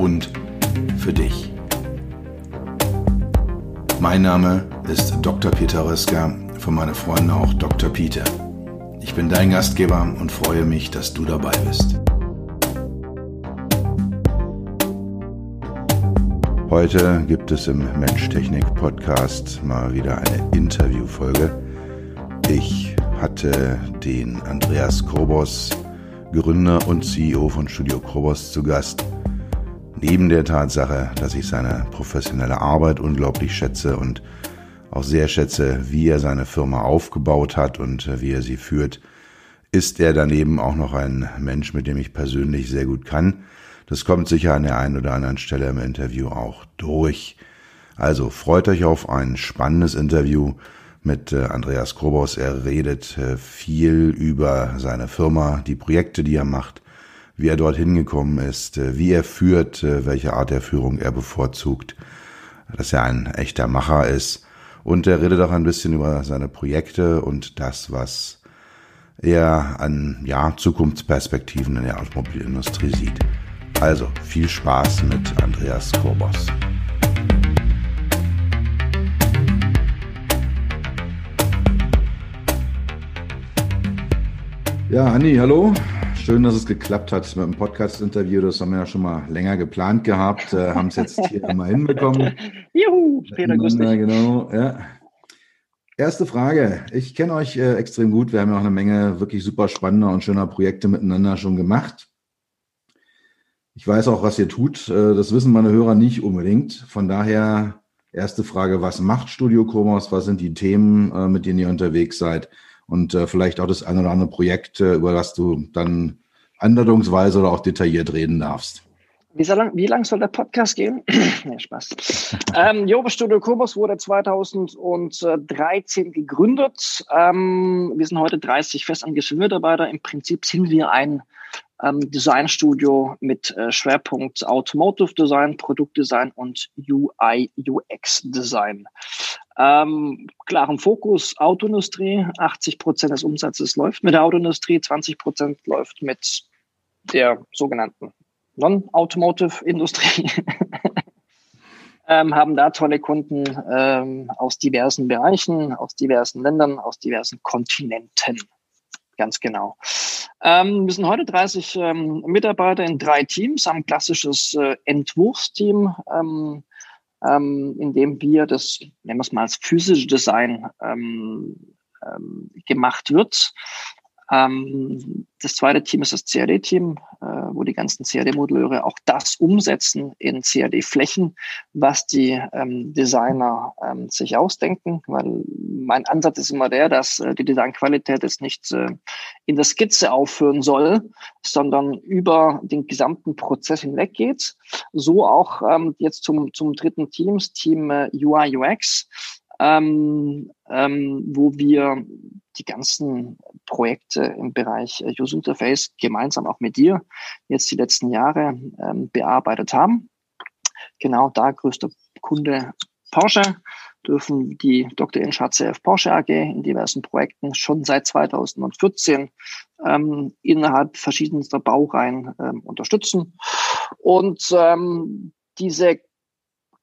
und für dich. Mein Name ist Dr. Peter Röska, von meinen Freunden auch Dr. Peter. Ich bin dein Gastgeber und freue mich, dass du dabei bist. Heute gibt es im Mensch-Technik-Podcast mal wieder eine Interviewfolge. Ich hatte den Andreas Kobos, Gründer und CEO von Studio Kobos, zu Gast. Neben der Tatsache, dass ich seine professionelle Arbeit unglaublich schätze und auch sehr schätze, wie er seine Firma aufgebaut hat und wie er sie führt, ist er daneben auch noch ein Mensch, mit dem ich persönlich sehr gut kann. Das kommt sicher an der einen oder anderen Stelle im Interview auch durch. Also freut euch auf ein spannendes Interview mit äh, Andreas Krobos. Er redet äh, viel über seine Firma, die Projekte, die er macht, wie er dorthin gekommen ist, äh, wie er führt, welche Art der Führung er bevorzugt, dass er ein echter Macher ist. Und er redet auch ein bisschen über seine Projekte und das, was er an ja, Zukunftsperspektiven in der Automobilindustrie sieht. Also viel Spaß mit Andreas Korbos. Ja, Anni, hallo. Schön, dass es geklappt hat mit dem Podcast-Interview. Das haben wir ja schon mal länger geplant gehabt, äh, haben es jetzt hier mal hinbekommen. Juhu, Peter, grüß dich. Genau, ja. Erste Frage. Ich kenne euch äh, extrem gut. Wir haben ja auch eine Menge wirklich super spannender und schöner Projekte miteinander schon gemacht. Ich weiß auch, was ihr tut. Äh, das wissen meine Hörer nicht unbedingt. Von daher erste Frage, was macht Studio Commerce? Was sind die Themen, äh, mit denen ihr unterwegs seid? Und äh, vielleicht auch das ein oder andere Projekt, über das du dann andeutungsweise oder auch detailliert reden darfst. Wie, lang, wie lang soll der Podcast gehen? nee, Spaß. ähm, Jobe Studio Kobos wurde 2013 gegründet. Ähm, wir sind heute 30 festangestellte Mitarbeiter. Im Prinzip sind wir ein ähm, Designstudio mit äh, Schwerpunkt Automotive Design, Produktdesign und UI, UX Design. Ähm, klaren Fokus Autoindustrie. 80 Prozent des Umsatzes läuft mit der Autoindustrie, 20 Prozent läuft mit der sogenannten Non-Automotive-Industrie. ähm, haben da tolle Kunden ähm, aus diversen Bereichen, aus diversen Ländern, aus diversen Kontinenten. Ganz genau. Ähm, wir sind heute 30 ähm, Mitarbeiter in drei Teams, haben ein klassisches äh, Entwurfsteam, ähm, ähm, in dem wir das, nennen wir es mal als physische Design ähm, ähm, gemacht wird. Ähm, das zweite Team ist das CAD-Team, äh, wo die ganzen CAD-Moduleure auch das umsetzen in CAD-Flächen, was die ähm, Designer ähm, sich ausdenken. Weil mein Ansatz ist immer der, dass äh, die Designqualität jetzt nicht äh, in der Skizze aufhören soll, sondern über den gesamten Prozess hinweg geht. So auch ähm, jetzt zum, zum dritten Team, Team äh, UI UX ähm, ähm, wo wir die ganzen Projekte im Bereich äh, User Interface gemeinsam auch mit dir jetzt die letzten Jahre ähm, bearbeitet haben. Genau da größter Kunde Porsche dürfen die Dr. Inch HCF Porsche AG in diversen Projekten schon seit 2014 ähm, innerhalb verschiedenster Baureihen ähm, unterstützen. Und ähm, diese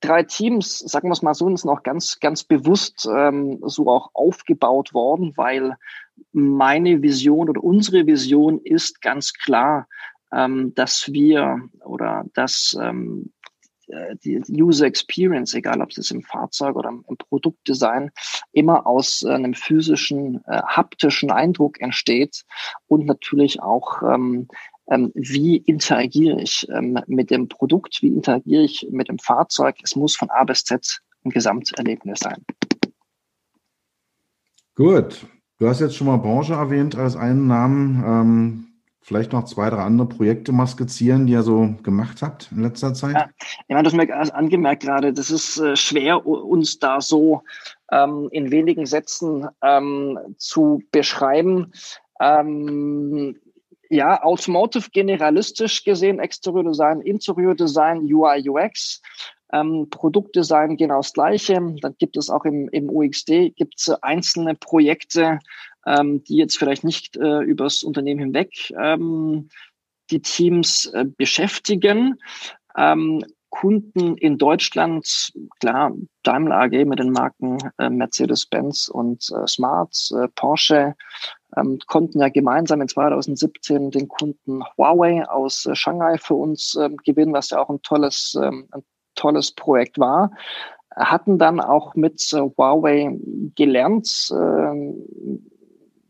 drei Teams, sagen wir es mal so, sind auch ganz, ganz bewusst ähm, so auch aufgebaut worden, weil meine Vision oder unsere Vision ist ganz klar, ähm, dass wir oder dass ähm, äh, die User Experience, egal ob es im Fahrzeug oder im Produktdesign, immer aus einem physischen, äh, haptischen Eindruck entsteht und natürlich auch ähm, ähm, wie interagiere ich ähm, mit dem Produkt, wie interagiere ich mit dem Fahrzeug. Es muss von A bis Z ein Gesamterlebnis sein. Gut. Du hast jetzt schon mal Branche erwähnt als einen Namen. Ähm, vielleicht noch zwei, drei andere Projekte mal skizzieren, die ihr so gemacht habt in letzter Zeit? Ja, ich meine, das mir angemerkt gerade, das ist äh, schwer, uns da so ähm, in wenigen Sätzen ähm, zu beschreiben. Ähm, ja, Automotive generalistisch gesehen, Exterior Design, Interior Design, UI, UX. Ähm, Produktdesign genau das Gleiche. Dann gibt es auch im, im UXD gibt's einzelne Projekte, ähm, die jetzt vielleicht nicht äh, übers Unternehmen hinweg ähm, die Teams äh, beschäftigen. Ähm, Kunden in Deutschland, klar, Daimler AG mit den Marken äh, Mercedes-Benz und äh, Smart, äh, Porsche, ähm, konnten ja gemeinsam in 2017 den Kunden Huawei aus äh, Shanghai für uns ähm, gewinnen, was ja auch ein tolles, ähm, ein tolles Projekt war. Hatten dann auch mit äh, Huawei gelernt, äh,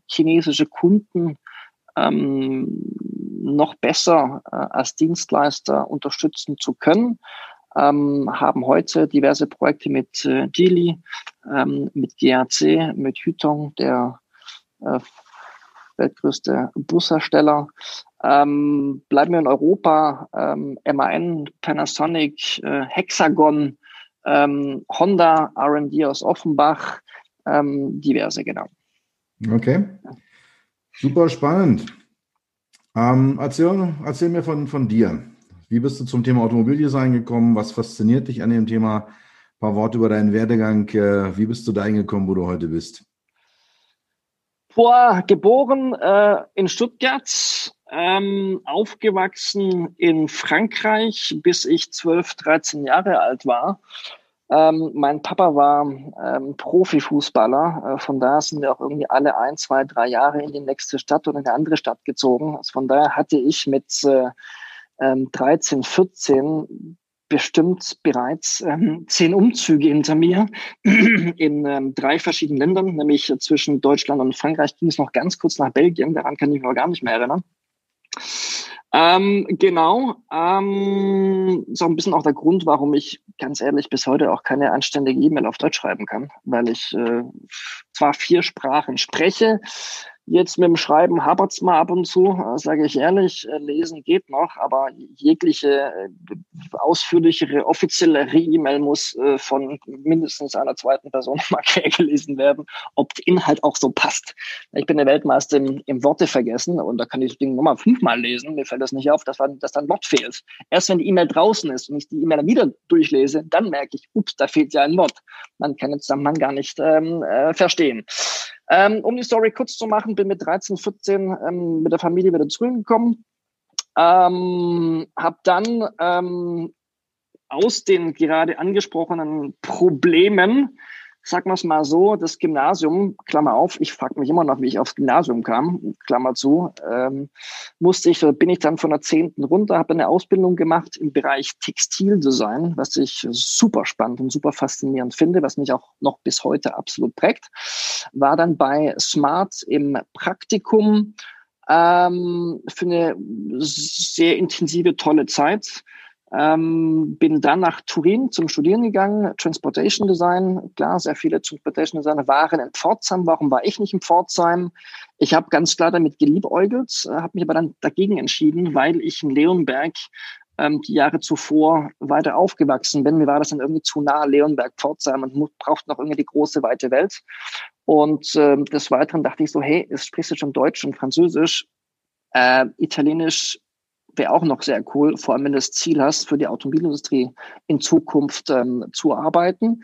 chinesische Kunden ähm, noch besser äh, als Dienstleister unterstützen zu können. Ähm, haben heute diverse Projekte mit äh, Geely, ähm, mit GAC, mit Hütong, der äh, weltgrößte Bushersteller. Ähm, bleiben wir in Europa, ähm, MAN, Panasonic, äh, Hexagon, ähm, Honda, R&D aus Offenbach, ähm, diverse, genau. Okay. Super spannend. Ähm, erzähl, erzähl mir von, von dir. Wie bist du zum Thema Automobildesign gekommen? Was fasziniert dich an dem Thema? Ein paar Worte über deinen Werdegang. Äh, wie bist du dahin gekommen, wo du heute bist? Vor geboren äh, in Stuttgart, ähm, aufgewachsen in Frankreich, bis ich 12, 13 Jahre alt war. Ähm, mein Papa war ähm, Profifußballer, äh, von daher sind wir auch irgendwie alle ein, zwei, drei Jahre in die nächste Stadt oder in eine andere Stadt gezogen. Also von daher hatte ich mit äh, ähm, 13, 14 bestimmt bereits ähm, zehn Umzüge hinter mir in ähm, drei verschiedenen Ländern, nämlich zwischen Deutschland und Frankreich ging es noch ganz kurz nach Belgien, daran kann ich mich aber gar nicht mehr erinnern. Ähm, genau. Ähm, ist auch ein bisschen auch der Grund, warum ich ganz ehrlich bis heute auch keine anständige E-Mail auf Deutsch schreiben kann, weil ich äh, zwar vier Sprachen spreche, Jetzt mit dem Schreiben hapert's mal ab und zu, äh, sage ich ehrlich. Äh, lesen geht noch, aber jegliche äh, ausführlichere offizielle E-Mail muss von mindestens einer zweiten Person mal gelesen werden, ob der Inhalt auch so passt. Ich bin der Weltmeister im, im Worte vergessen und da kann ich das Ding nochmal fünfmal lesen. Mir fällt das nicht auf, dass, dass da ein Wort fehlt. Erst wenn die E-Mail draußen ist und ich die E-Mail wieder durchlese, dann merke ich, ups, da fehlt ja ein Wort. Man kann den Zusammenhang gar nicht ähm, äh, verstehen. Ähm, um die Story kurz zu machen, bin mit 13, 14 ähm, mit der Familie wieder zurückgekommen. Ähm, habe dann ähm, aus den gerade angesprochenen Problemen sagen wir es mal so, das Gymnasium, Klammer auf, ich frage mich immer noch, wie ich aufs Gymnasium kam, Klammer zu, ähm, musste ich, bin ich dann von der zehnten runter, habe eine Ausbildung gemacht im Bereich Textildesign, was ich super spannend und super faszinierend finde, was mich auch noch bis heute absolut prägt. War dann bei Smart im Praktikum ähm, für eine sehr intensive, tolle Zeit ähm, bin dann nach Turin zum Studieren gegangen, Transportation Design. Klar, sehr viele Transportation Designer waren in Pforzheim. Warum war ich nicht in Pforzheim? Ich habe ganz klar damit geliebäugelt, äh, habe mich aber dann dagegen entschieden, weil ich in Leonberg ähm, die Jahre zuvor weiter aufgewachsen bin. Mir war das dann irgendwie zu nah, Leonberg, Pforzheim und braucht noch irgendwie die große, weite Welt. Und ähm, des Weiteren dachte ich so, hey, es sprichst du schon Deutsch und Französisch, äh, Italienisch wäre auch noch sehr cool, vor allem wenn du das Ziel hast, für die Automobilindustrie in Zukunft ähm, zu arbeiten.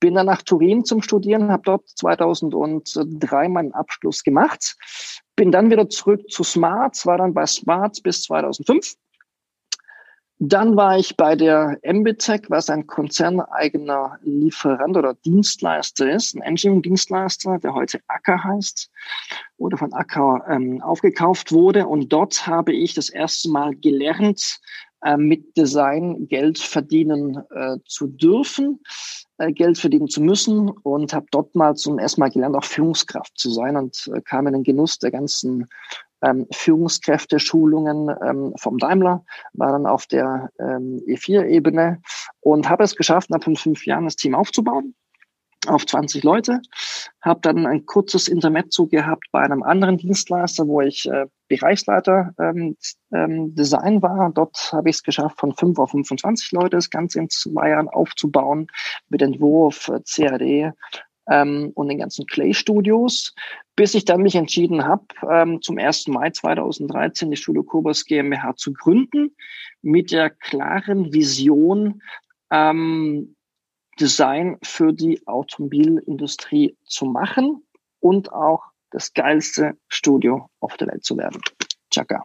Bin dann nach Turin zum Studieren, habe dort 2003 meinen Abschluss gemacht. Bin dann wieder zurück zu Smart, war dann bei Smart bis 2005 dann war ich bei der Embitech, was ein konzerneigener Lieferant oder Dienstleister ist, ein Engineering-Dienstleister, der heute Acker heißt oder von Acker ähm, aufgekauft wurde. Und dort habe ich das erste Mal gelernt, äh, mit Design Geld verdienen äh, zu dürfen, äh, Geld verdienen zu müssen und habe dort mal zum ersten Mal gelernt, auch Führungskraft zu sein und äh, kam in den Genuss der ganzen ähm, Führungskräfte-Schulungen ähm, vom Daimler, war dann auf der ähm, E4-Ebene und habe es geschafft, nach fünf, fünf Jahren das Team aufzubauen. auf 20 Leute, habe dann ein kurzes Intermezzo gehabt bei einem anderen Dienstleister, wo ich äh, Bereichsleiter ähm, ähm, Design war. Dort habe ich es geschafft, von 5 auf 25 Leute das Ganze in zwei Jahren aufzubauen, mit Entwurf, äh, CAD ähm, und den ganzen Clay-Studios, bis ich dann mich entschieden habe, ähm, zum 1. Mai 2013 die Studio Kobus GmbH zu gründen, mit der klaren Vision, ähm, Design für die Automobilindustrie zu machen und auch das geilste Studio auf der Welt zu werden. Chaka.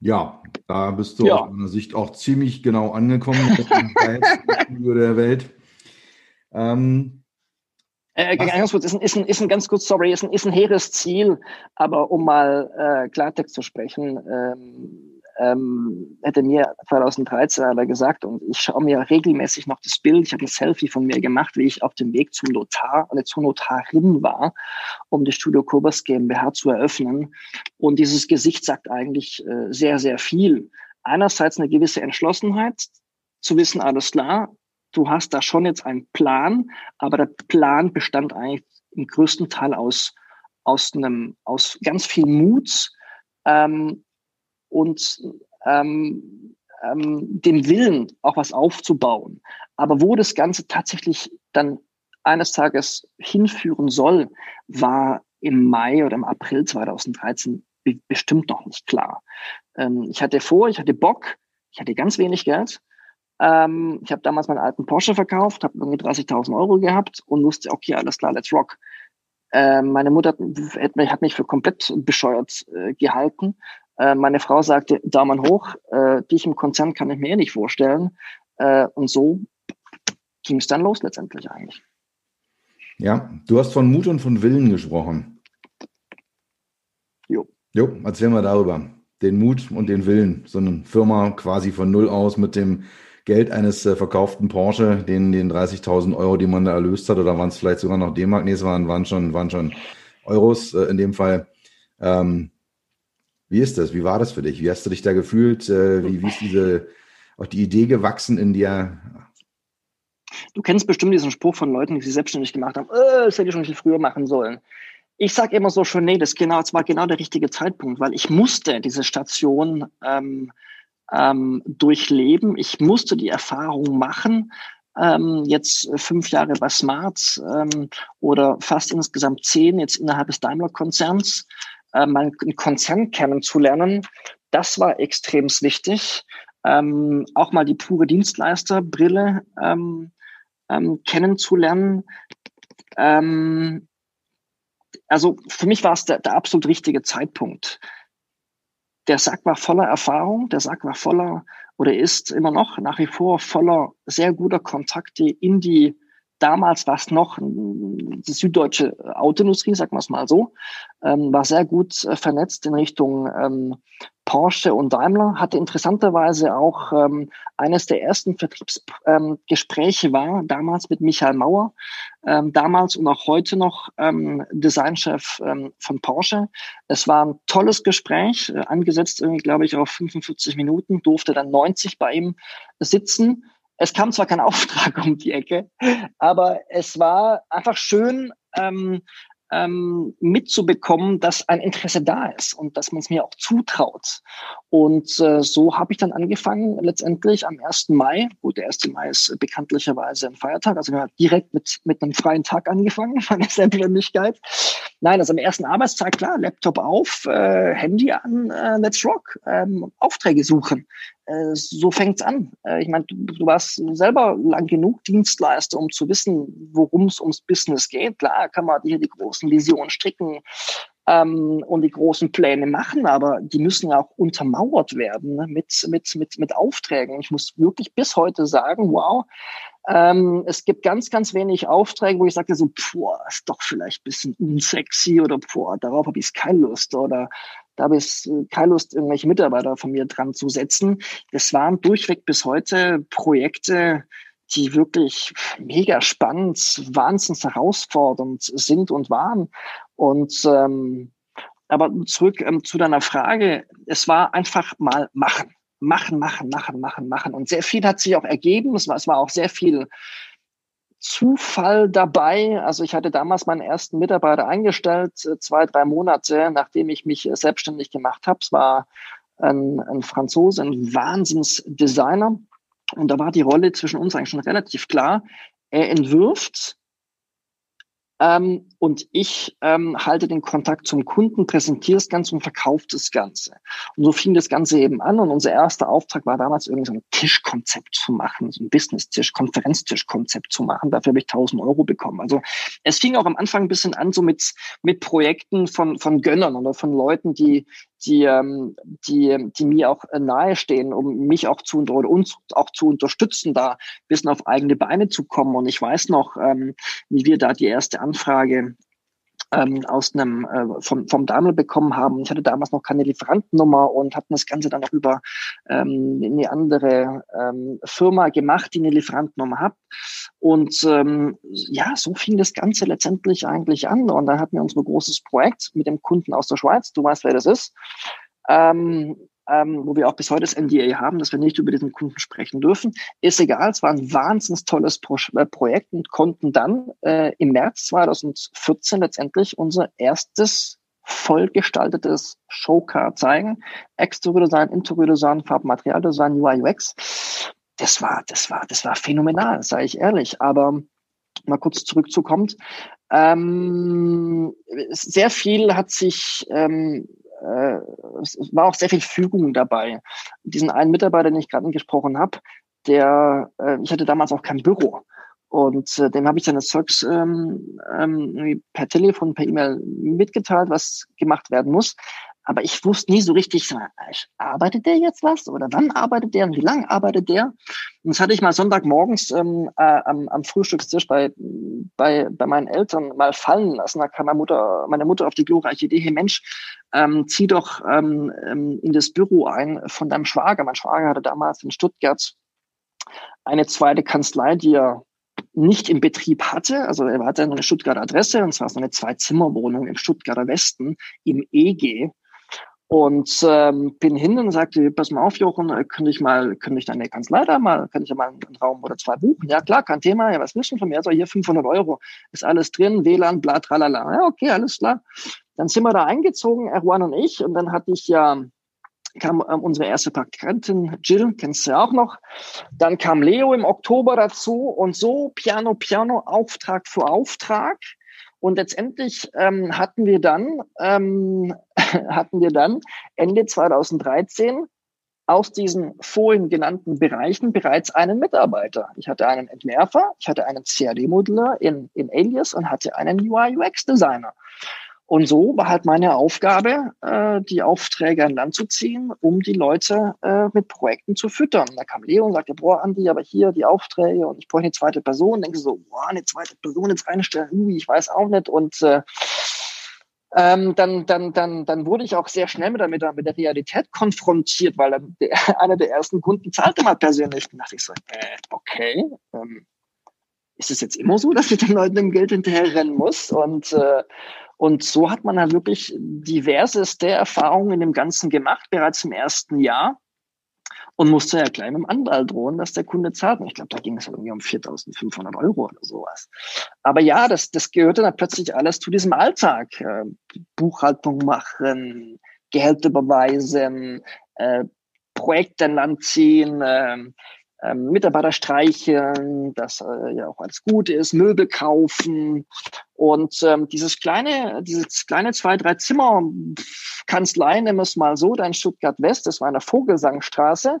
Ja, da bist du ja. aus meiner Sicht auch ziemlich genau angekommen Studio der Welt. Ähm, äh, ganz kurz, ist ein, ist, ein, ist ein ganz kurz, sorry, ist ein, ist ein hehres Ziel, aber um mal äh, Klartext zu sprechen, ähm, ähm, hätte mir 2013 aber gesagt, und ich schaue mir regelmäßig noch das Bild, ich habe ein Selfie von mir gemacht, wie ich auf dem Weg zum Notar oder zur Notarin war, um die Studio Kobers GmbH zu eröffnen. Und dieses Gesicht sagt eigentlich äh, sehr, sehr viel. Einerseits eine gewisse Entschlossenheit, zu wissen, alles klar, du hast da schon jetzt einen Plan, aber der Plan bestand eigentlich im größten Teil aus, aus einem, aus ganz viel Mut, ähm, und ähm, ähm, dem Willen, auch was aufzubauen. Aber wo das Ganze tatsächlich dann eines Tages hinführen soll, war im Mai oder im April 2013 bestimmt noch nicht klar. Ähm, ich hatte vor, ich hatte Bock, ich hatte ganz wenig Geld. Ähm, ich habe damals meinen alten Porsche verkauft, habe irgendwie 30.000 Euro gehabt und wusste, okay, alles klar, let's rock. Ähm, meine Mutter hat mich, hat mich für komplett bescheuert äh, gehalten, äh, meine Frau sagte, Daumen hoch, äh, dich im Konzern kann ich mir eh nicht vorstellen. Äh, und so ging es dann los letztendlich eigentlich. Ja, du hast von Mut und von Willen gesprochen. Jo. Jo, erzähl mal darüber. Den Mut und den Willen, so eine Firma quasi von Null aus mit dem Geld eines äh, verkauften Porsche, den, den 30.000 Euro, die man da erlöst hat, oder waren es vielleicht sogar noch D-Mark? Nee, es waren, waren, schon, waren schon Euros äh, in dem Fall. Ähm, wie ist das? Wie war das für dich? Wie hast du dich da gefühlt? Äh, wie, wie ist diese, auch die Idee gewachsen in dir? Du kennst bestimmt diesen Spruch von Leuten, die sich selbstständig gemacht haben, äh, das hätte ich schon viel früher machen sollen. Ich sage immer so schon, nee, das, genau, das war genau der richtige Zeitpunkt, weil ich musste diese Station ähm, ähm, durchleben. Ich musste die Erfahrung machen, ähm, jetzt fünf Jahre bei Smart ähm, oder fast insgesamt zehn jetzt innerhalb des Daimler-Konzerns äh, mal einen Konzern kennenzulernen. Das war extrem wichtig. Ähm, auch mal die pure Dienstleisterbrille ähm, ähm, kennenzulernen. Ähm, also für mich war es der, der absolut richtige Zeitpunkt. Der Sack war voller Erfahrung, der Sack war voller oder ist immer noch nach wie vor voller sehr guter Kontakte in die damals war es noch die süddeutsche Autoindustrie, sagen wir es mal so, ähm, war sehr gut äh, vernetzt in Richtung ähm, Porsche und Daimler, hatte interessanterweise auch ähm, eines der ersten Vertriebsgespräche ähm, war damals mit Michael Mauer, ähm, damals und auch heute noch ähm, Designchef von Porsche. Es war ein tolles Gespräch, äh, angesetzt irgendwie, glaube ich, auf 45 Minuten, durfte dann 90 bei ihm sitzen es kam zwar kein Auftrag um die Ecke, aber es war einfach schön, ähm, ähm, mitzubekommen, dass ein Interesse da ist und dass man es mir auch zutraut. Und äh, so habe ich dann angefangen, letztendlich am 1. Mai, gut, der 1. Mai ist bekanntlicherweise ein Feiertag, also wir haben direkt mit, mit einem freien Tag angefangen, von der Selbstständigkeit. Nein, also am ersten Arbeitstag, klar, Laptop auf, äh, Handy an, äh, let's rock, ähm, Aufträge suchen. Äh, so fängt's an. Äh, ich meine, du, du warst selber lang genug Dienstleister, um zu wissen, worum es ums Business geht. Klar kann man hier die großen Visionen stricken ähm, und die großen Pläne machen, aber die müssen ja auch untermauert werden ne, mit, mit, mit, mit Aufträgen. Ich muss wirklich bis heute sagen, wow, ähm, es gibt ganz, ganz wenig Aufträge, wo ich sage so, boah, ist doch vielleicht bisschen unsexy oder boah, darauf habe ich keine Lust oder da habe ich keine Lust, irgendwelche Mitarbeiter von mir dran zu setzen. Das waren durchweg bis heute Projekte, die wirklich mega spannend, wahnsinnig herausfordernd sind und waren. Und ähm, aber zurück ähm, zu deiner Frage, es war einfach mal machen. Machen, machen, machen, machen, machen. Und sehr viel hat sich auch ergeben. Es war, es war auch sehr viel Zufall dabei. Also ich hatte damals meinen ersten Mitarbeiter eingestellt, äh, zwei, drei Monate, nachdem ich mich selbstständig gemacht habe. Es war ein, ein Franzose, ein Wahnsinnsdesigner. Und da war die Rolle zwischen uns eigentlich schon relativ klar. Er entwirft ähm, und ich ähm, halte den Kontakt zum Kunden, präsentiere das Ganze und verkaufe das Ganze. Und so fing das Ganze eben an. Und unser erster Auftrag war damals irgendwie so ein Tischkonzept zu machen, so ein Business-Tisch, Konferenztischkonzept zu machen. Dafür habe ich 1000 Euro bekommen. Also es fing auch am Anfang ein bisschen an, so mit, mit Projekten von, von Gönnern oder von Leuten, die die, ähm, die, die mir auch äh, nahestehen, um mich auch zu oder uns auch zu unterstützen, da ein bisschen auf eigene Beine zu kommen. Und ich weiß noch, ähm, wie wir da die erste Anfrage ähm, aus einem äh, vom, vom Daimler bekommen haben. Ich hatte damals noch keine Lieferantennummer und hatten das Ganze dann auch über ähm, eine andere ähm, Firma gemacht, die eine Lieferantennummer hat. Und ähm, ja, so fing das Ganze letztendlich eigentlich an. Und dann hatten wir unser großes Projekt mit dem Kunden aus der Schweiz. Du weißt, wer das ist. Ähm, ähm, wo wir auch bis heute das NDA haben, dass wir nicht über diesen Kunden sprechen dürfen. Ist egal, es war ein wahnsinnig tolles Pro äh, Projekt und konnten dann äh, im März 2014 letztendlich unser erstes vollgestaltetes Showcar zeigen. Exterior-Design, Interior-Design, Farbmaterialdesign, UI, UX. Das war, das war, das war phänomenal, sage ich ehrlich. Aber mal kurz zurückzukommen. Ähm, sehr viel hat sich ähm, äh, es war auch sehr viel Fügung dabei. Diesen einen Mitarbeiter, den ich gerade gesprochen habe, der, äh, ich hatte damals auch kein Büro. Und äh, dem habe ich das Zeugs ähm, ähm, per Telefon, per E-Mail mitgeteilt, was gemacht werden muss. Aber ich wusste nie so richtig, arbeitet der jetzt was oder wann arbeitet der und wie lange arbeitet der? Und das hatte ich mal Sonntagmorgens ähm, äh, am, am Frühstückstisch bei, bei, bei meinen Eltern mal fallen lassen. Da kam meine Mutter, meine Mutter auf die glorreiche Idee, hey Mensch, ähm, zieh doch ähm, ähm, in das Büro ein von deinem Schwager. Mein Schwager hatte damals in Stuttgart eine zweite Kanzlei, die er nicht im Betrieb hatte. Also er hatte eine Stuttgarter Adresse und zwar so eine Zwei-Zimmer-Wohnung im Stuttgarter Westen im EG. Und ähm, bin hin und sagte, pass mal auf, Jochen, äh, könnte ich mal, könnte ich deine Kanzlei da mal, könnte ich ja mal einen Raum oder zwei buchen? Ja, klar, kein Thema. Ja, was willst du von mir? Also hier 500 Euro. Ist alles drin, WLAN, bla, tralala. Ja, okay, alles klar. Dann sind wir da eingezogen, Erwan und ich. Und dann hatte ich ja, kam ähm, unsere erste Praktikantin Jill, kennst du ja auch noch. Dann kam Leo im Oktober dazu und so Piano, Piano, Auftrag für Auftrag. Und letztendlich ähm, hatten wir dann, ähm, hatten wir dann Ende 2013 aus diesen vorhin genannten Bereichen bereits einen Mitarbeiter. Ich hatte einen Entwerfer, ich hatte einen CAD-Modeller in, in Alias und hatte einen UI-UX-Designer. Und so war halt meine Aufgabe, äh, die Aufträge an Land zu ziehen, um die Leute äh, mit Projekten zu füttern. Da kam Leo und sagte, boah, Andi, aber hier die Aufträge und ich brauche eine zweite Person. Denke so, boah, eine zweite Person jetzt reinstellen, ui, ich weiß auch nicht. Und äh, ähm, dann, dann, dann, dann wurde ich auch sehr schnell mit der, mit der, mit der Realität konfrontiert, weil dann der, einer der ersten Kunden zahlte mal persönlich. Und dachte ich so, äh, okay, ähm, ist es jetzt immer so, dass ich den Leuten im Geld hinterher rennen muss? Und äh, und so hat man halt wirklich diverseste Erfahrungen in dem Ganzen gemacht, bereits im ersten Jahr. Und musste ja gleich mit dem Anwalt drohen, dass der Kunde zahlt. Und ich glaube, da ging es irgendwie um 4.500 Euro oder sowas. Aber ja, das, das gehörte dann plötzlich alles zu diesem Alltag. Äh, Buchhaltung machen, Geld überweisen, äh, Projekte an Land ziehen, äh, ähm, Mitarbeiter streicheln, dass äh, ja auch alles gut ist, Möbel kaufen und ähm, dieses kleine, dieses kleine zwei, drei Zimmer Kanzlei, nehmen wir es mal so, da in Stuttgart West, das war in der Vogelsangstraße,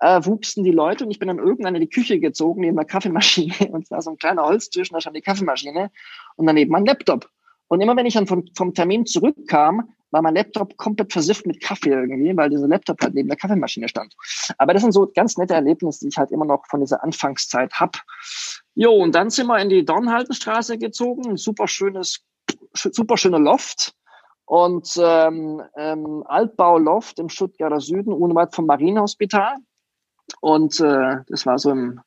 äh, wuchsen die Leute und ich bin dann irgendwann in die Küche gezogen, neben der Kaffeemaschine und da so ein kleiner Holztisch und da stand die Kaffeemaschine und daneben mein Laptop. Und immer wenn ich dann vom, vom Termin zurückkam, war mein Laptop komplett versifft mit Kaffee irgendwie, weil dieser Laptop halt neben der Kaffeemaschine stand. Aber das sind so ganz nette Erlebnisse, die ich halt immer noch von dieser Anfangszeit hab. Jo, und dann sind wir in die Dornhaltenstraße gezogen, ein super schönes, super schöner Loft und ähm, ähm, Altbau-Loft im Stuttgarter Süden, unweit vom Marienhospital. Und äh, das war so im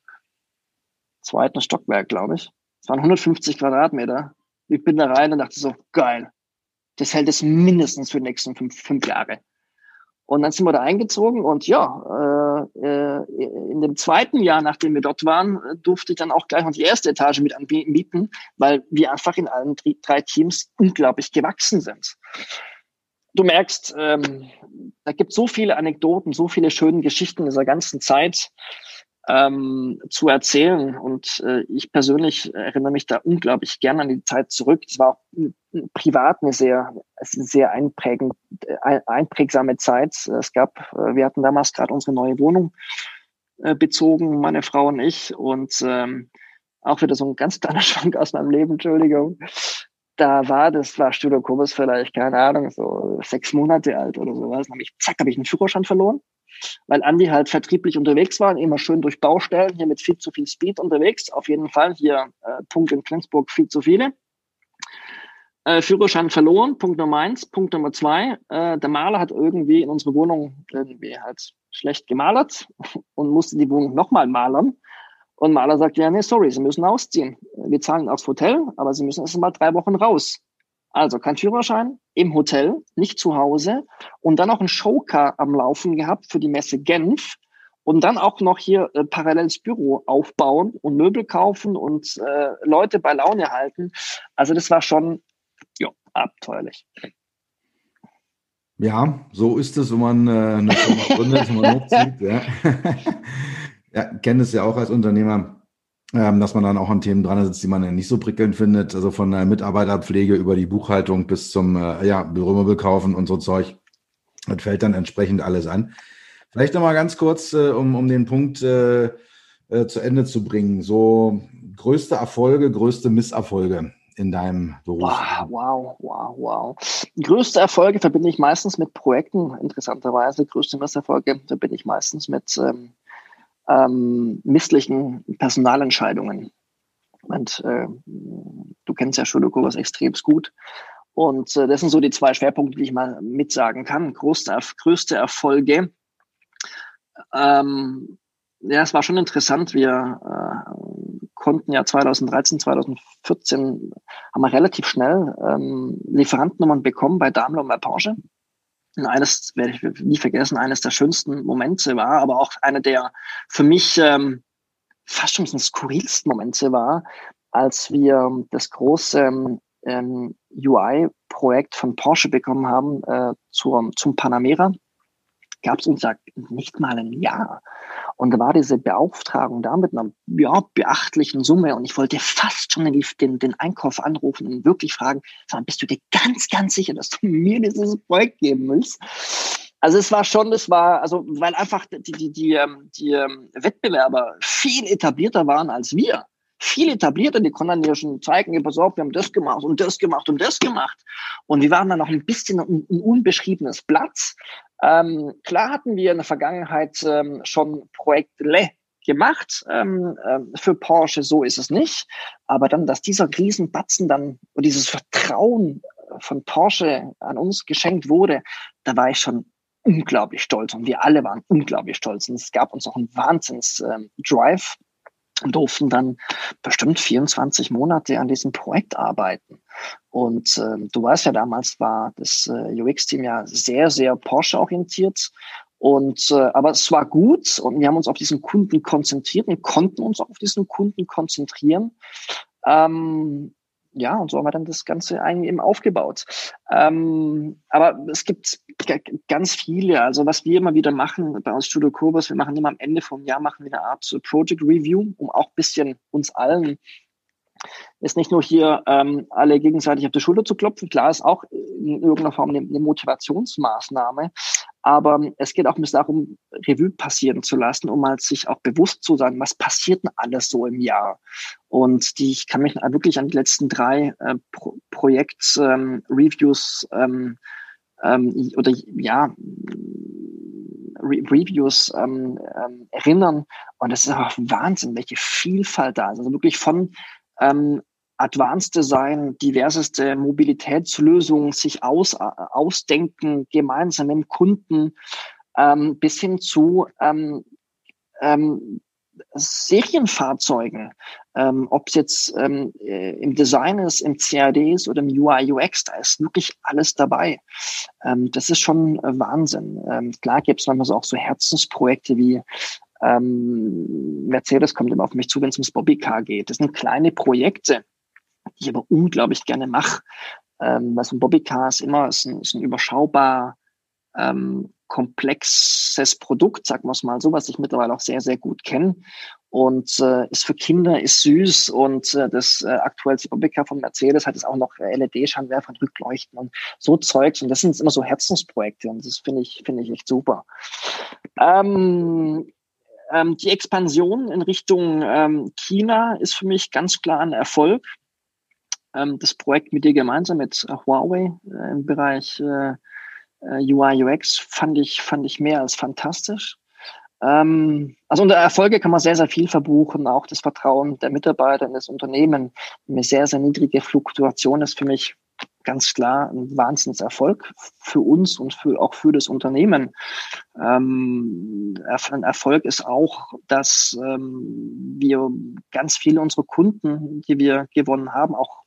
zweiten Stockwerk, glaube ich. Es waren 150 Quadratmeter. Ich bin da rein und dachte so, geil, das hält es mindestens für die nächsten fünf, fünf Jahre. Und dann sind wir da eingezogen und ja, aber äh, in dem zweiten Jahr, nachdem wir dort waren, durfte ich dann auch gleich noch die erste Etage mit anbieten, weil wir einfach in allen drei Teams unglaublich gewachsen sind. Du merkst, ähm, da gibt so viele Anekdoten, so viele schöne Geschichten dieser ganzen Zeit ähm, zu erzählen. Und äh, ich persönlich erinnere mich da unglaublich gerne an die Zeit zurück. Es war auch privat eine sehr, sehr einprägend, äh, einprägsame Zeit. Es gab, äh, wir hatten damals gerade unsere neue Wohnung äh, bezogen, meine Frau und ich. Und ähm, auch wieder so ein ganz kleiner Schwank aus meinem Leben, Entschuldigung. Da war, das war Studio Kobus vielleicht, keine Ahnung, so sechs Monate alt oder sowas. Dann hab ich, zack, habe ich einen Führerschein verloren weil Andi halt vertrieblich unterwegs war, immer schön durch Baustellen, hier mit viel zu viel Speed unterwegs. Auf jeden Fall hier äh, Punkt in Flensburg viel zu viele. Äh, Führerschein verloren, Punkt Nummer eins. Punkt Nummer zwei, äh, der Maler hat irgendwie in unsere Wohnung irgendwie halt schlecht gemalert und musste die Wohnung nochmal malern. Und Maler sagt, ja, nee, sorry, Sie müssen ausziehen. Wir zahlen aufs Hotel, aber Sie müssen erst mal drei Wochen raus. Also kein Führerschein, im Hotel, nicht zu Hause und dann auch ein Showcar am Laufen gehabt für die Messe Genf und dann auch noch hier äh, paralleles Büro aufbauen und Möbel kaufen und äh, Leute bei Laune halten. Also das war schon ja, abenteuerlich. Ja, so ist es, wenn man äh, eine Firma gründet, wenn man hochzieht. Ja. ja, kenne es ja auch als Unternehmer dass man dann auch an Themen dran sitzt, die man ja nicht so prickelnd findet. Also von der Mitarbeiterpflege über die Buchhaltung bis zum äh, ja, Büromöbel kaufen und so Zeug. Das fällt dann entsprechend alles an. Vielleicht nochmal ganz kurz, äh, um, um den Punkt äh, äh, zu Ende zu bringen. So größte Erfolge, größte Misserfolge in deinem Beruf? Wow, wow, wow, wow. Größte Erfolge verbinde ich meistens mit Projekten, interessanterweise. Größte Misserfolge verbinde ich meistens mit ähm, ähm, misslichen Personalentscheidungen. Und äh, du kennst ja Schuldokurs extrem gut. Und äh, das sind so die zwei Schwerpunkte, die ich mal mitsagen kann. Größte, größte Erfolge. Ähm, ja, es war schon interessant. Wir äh, konnten ja 2013, 2014 haben wir relativ schnell ähm, Lieferantennummern bekommen bei Daimler und bei Porsche eines, werde ich nie vergessen, eines der schönsten Momente war, aber auch einer der für mich ähm, fast schon skurrilsten Momente war, als wir das große ähm, UI-Projekt von Porsche bekommen haben äh, zur, zum Panamera gab es uns ja nicht mal ein Jahr. Und da war diese Beauftragung da mit einer ja, beachtlichen Summe und ich wollte fast schon den, den, den Einkauf anrufen und wirklich fragen, bist du dir ganz, ganz sicher, dass du mir dieses Projekt geben willst? Also es war schon, es war, also weil einfach die, die, die, die, ähm, die ähm, Wettbewerber viel etablierter waren als wir viel etablierter, die konnten dann ja schon zeigen, pass auf, wir haben das gemacht und das gemacht und das gemacht. Und wir waren dann noch ein bisschen ein, ein unbeschriebenes Blatt. Ähm, klar hatten wir in der Vergangenheit ähm, schon Projekte gemacht ähm, äh, für Porsche, so ist es nicht. Aber dann, dass dieser Riesenbatzen dann und dieses Vertrauen von Porsche an uns geschenkt wurde, da war ich schon unglaublich stolz und wir alle waren unglaublich stolz. Und es gab uns auch einen Wahnsinns-Drive ähm, und durften dann bestimmt 24 Monate an diesem Projekt arbeiten. Und äh, du weißt ja, damals war das äh, UX-Team ja sehr, sehr Porsche-orientiert. Und äh, aber es war gut und wir haben uns auf diesen Kunden konzentriert und konnten uns auf diesen Kunden konzentrieren. Ähm, ja, und so haben wir dann das Ganze eigentlich eben aufgebaut. Ähm, aber es gibt ganz viele, also was wir immer wieder machen bei uns Studio Kobus, wir machen immer am Ende vom Jahr machen wir eine Art Project Review, um auch bisschen uns allen ist nicht nur hier ähm, alle gegenseitig auf die Schulter zu klopfen, klar ist auch in irgendeiner Form eine, eine Motivationsmaßnahme, aber es geht auch ein bisschen darum, Revue passieren zu lassen, um mal sich auch bewusst zu sein, was passiert denn alles so im Jahr. Und die, ich kann mich wirklich an die letzten drei äh, Pro Projekt-Reviews ähm, ähm, oder ja, Re Reviews ähm, ähm, erinnern. Und es ist einfach Wahnsinn, welche Vielfalt da ist. Also wirklich von ähm, Advanced Design, diverseste Mobilitätslösungen sich aus, äh, ausdenken, gemeinsam mit dem Kunden, ähm, bis hin zu ähm, ähm, Serienfahrzeugen. Ähm, Ob es jetzt ähm, äh, im Design ist, im CAD ist oder im UI, UX, da ist wirklich alles dabei. Ähm, das ist schon äh, Wahnsinn. Ähm, klar gibt es manchmal so auch so Herzensprojekte wie ähm, Mercedes kommt immer auf mich zu, wenn es ums Bobbycar geht. Das sind kleine Projekte, die ich aber unglaublich gerne mache. Ähm, weil so ein Bobbycar ist immer ist ein, ist ein überschaubar ähm, komplexes Produkt, sagen wir es mal so, was ich mittlerweile auch sehr, sehr gut kenne. Und äh, ist für Kinder, ist süß und äh, das äh, aktuellste Bobbycar von Mercedes hat es auch noch LED-Scheinwerfer und Rückleuchten und so Zeugs. Und das sind immer so Herzensprojekte und das finde ich, finde ich echt super. Ähm, ähm, die Expansion in Richtung ähm, China ist für mich ganz klar ein Erfolg. Ähm, das Projekt mit dir gemeinsam mit äh, Huawei äh, im Bereich äh, äh UI UX fand ich fand ich mehr als fantastisch. Ähm, also unter Erfolge kann man sehr sehr viel verbuchen, auch das Vertrauen der Mitarbeiter in das Unternehmen. Eine sehr sehr niedrige Fluktuation ist für mich ganz klar ein Wahnsinnserfolg für uns und für, auch für das Unternehmen. Ähm, ein Erfolg ist auch, dass ähm, wir ganz viele unserer Kunden, die wir gewonnen haben, auch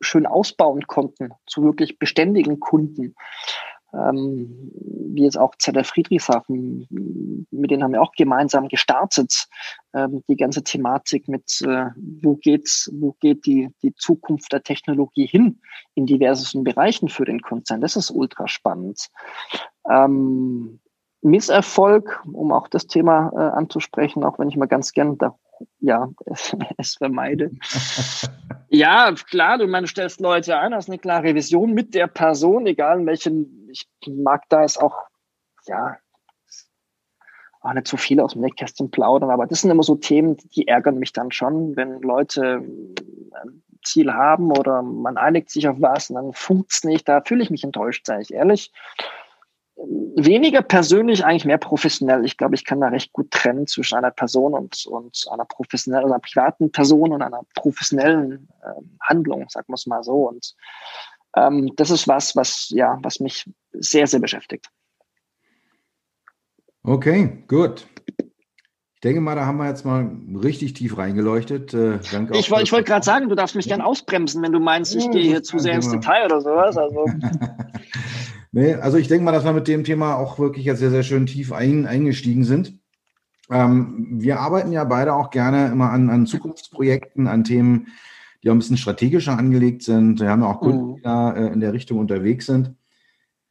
schön ausbauen konnten zu wirklich beständigen Kunden ähm, wie jetzt auch ZF Friedrichshafen, mit denen haben wir auch gemeinsam gestartet, ähm, die ganze Thematik mit, äh, wo geht's, wo geht die, die Zukunft der Technologie hin in diversen Bereichen für den Konzern. Das ist ultra spannend. Ähm, Misserfolg, um auch das Thema äh, anzusprechen, auch wenn ich mal ganz gern da ja, es, es vermeide. ja, klar, du, man stellst Leute ein, hast eine klare Vision mit der Person, egal in welchen, ich mag da es auch, ja, auch nicht so viel aus dem Nähkästchen plaudern, aber das sind immer so Themen, die ärgern mich dann schon, wenn Leute ein Ziel haben oder man einigt sich auf was und dann funkt es nicht, da fühle ich mich enttäuscht, sage ich ehrlich weniger persönlich, eigentlich mehr professionell. Ich glaube, ich kann da recht gut trennen zwischen einer Person und, und einer professionellen, einer privaten Person und einer professionellen ähm, Handlung, sagen wir es mal so. Und ähm, das ist was, was, ja, was mich sehr, sehr beschäftigt. Okay, gut. Ich denke mal, da haben wir jetzt mal richtig tief reingeleuchtet. Äh, ich wollte wollt gerade sagen, du darfst mich gern ausbremsen, wenn du meinst, ich ja, gehe hier zu sehr ins Detail oder sowas. Also. Nee, also ich denke mal, dass wir mit dem Thema auch wirklich jetzt sehr, sehr schön tief ein, eingestiegen sind. Ähm, wir arbeiten ja beide auch gerne immer an, an Zukunftsprojekten, an Themen, die auch ein bisschen strategischer angelegt sind. Wir haben ja auch Kunden, die da äh, in der Richtung unterwegs sind.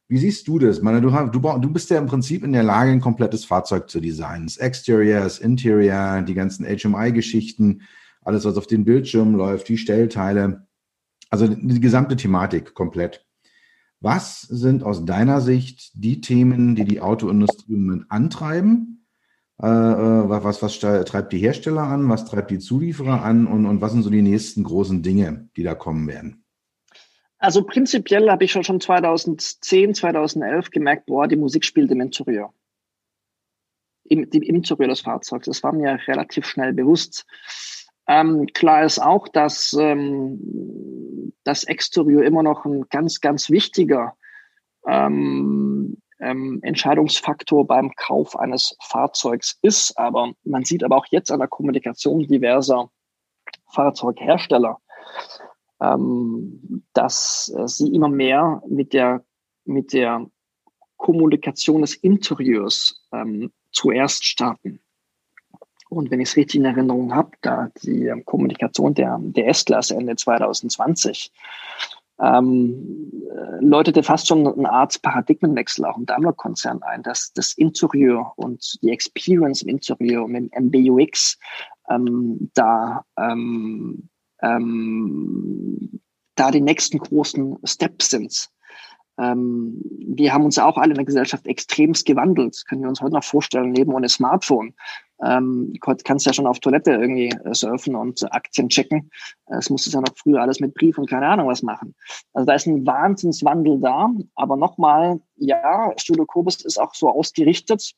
Wie siehst du das? Meine, du, du, du bist ja im Prinzip in der Lage, ein komplettes Fahrzeug zu designen. Exteriors, Interior, die ganzen HMI-Geschichten, alles, was auf den Bildschirmen läuft, die Stellteile. Also die gesamte Thematik komplett. Was sind aus deiner Sicht die Themen, die die Autoindustrie im Moment antreiben? Äh, äh was, was treibt die Hersteller an? Was treibt die Zulieferer an? Und, und was sind so die nächsten großen Dinge, die da kommen werden? Also prinzipiell habe ich schon, schon 2010, 2011 gemerkt, boah, die Musik spielt im Interieur. Im, im Interieur des Fahrzeugs. Das war mir relativ schnell bewusst. Ähm, klar ist auch, dass ähm, das Exterieur immer noch ein ganz, ganz wichtiger ähm, ähm, Entscheidungsfaktor beim Kauf eines Fahrzeugs ist. Aber man sieht aber auch jetzt an der Kommunikation diverser Fahrzeughersteller, ähm, dass äh, sie immer mehr mit der, mit der Kommunikation des Interieurs ähm, zuerst starten. Und wenn ich es richtig in Erinnerung habe, da die Kommunikation der, der S-Klasse Ende 2020 ähm, äh, läutete fast schon eine Art Paradigmenwechsel auch im Daimler-Konzern ein, dass das Interieur und die Experience im Interieur mit dem MBUX ähm, da, ähm, ähm, da die nächsten großen Steps sind. Ähm, wir haben uns auch alle in der Gesellschaft extremst gewandelt. Können wir uns heute noch vorstellen, Leben ohne Smartphone. Ähm, kannst ja schon auf Toilette irgendwie äh, surfen und Aktien checken. Es musste ja noch früher alles mit Brief und keine Ahnung was machen. Also da ist ein Wahnsinnswandel da. Aber nochmal, ja, Studio Kobus ist auch so ausgerichtet,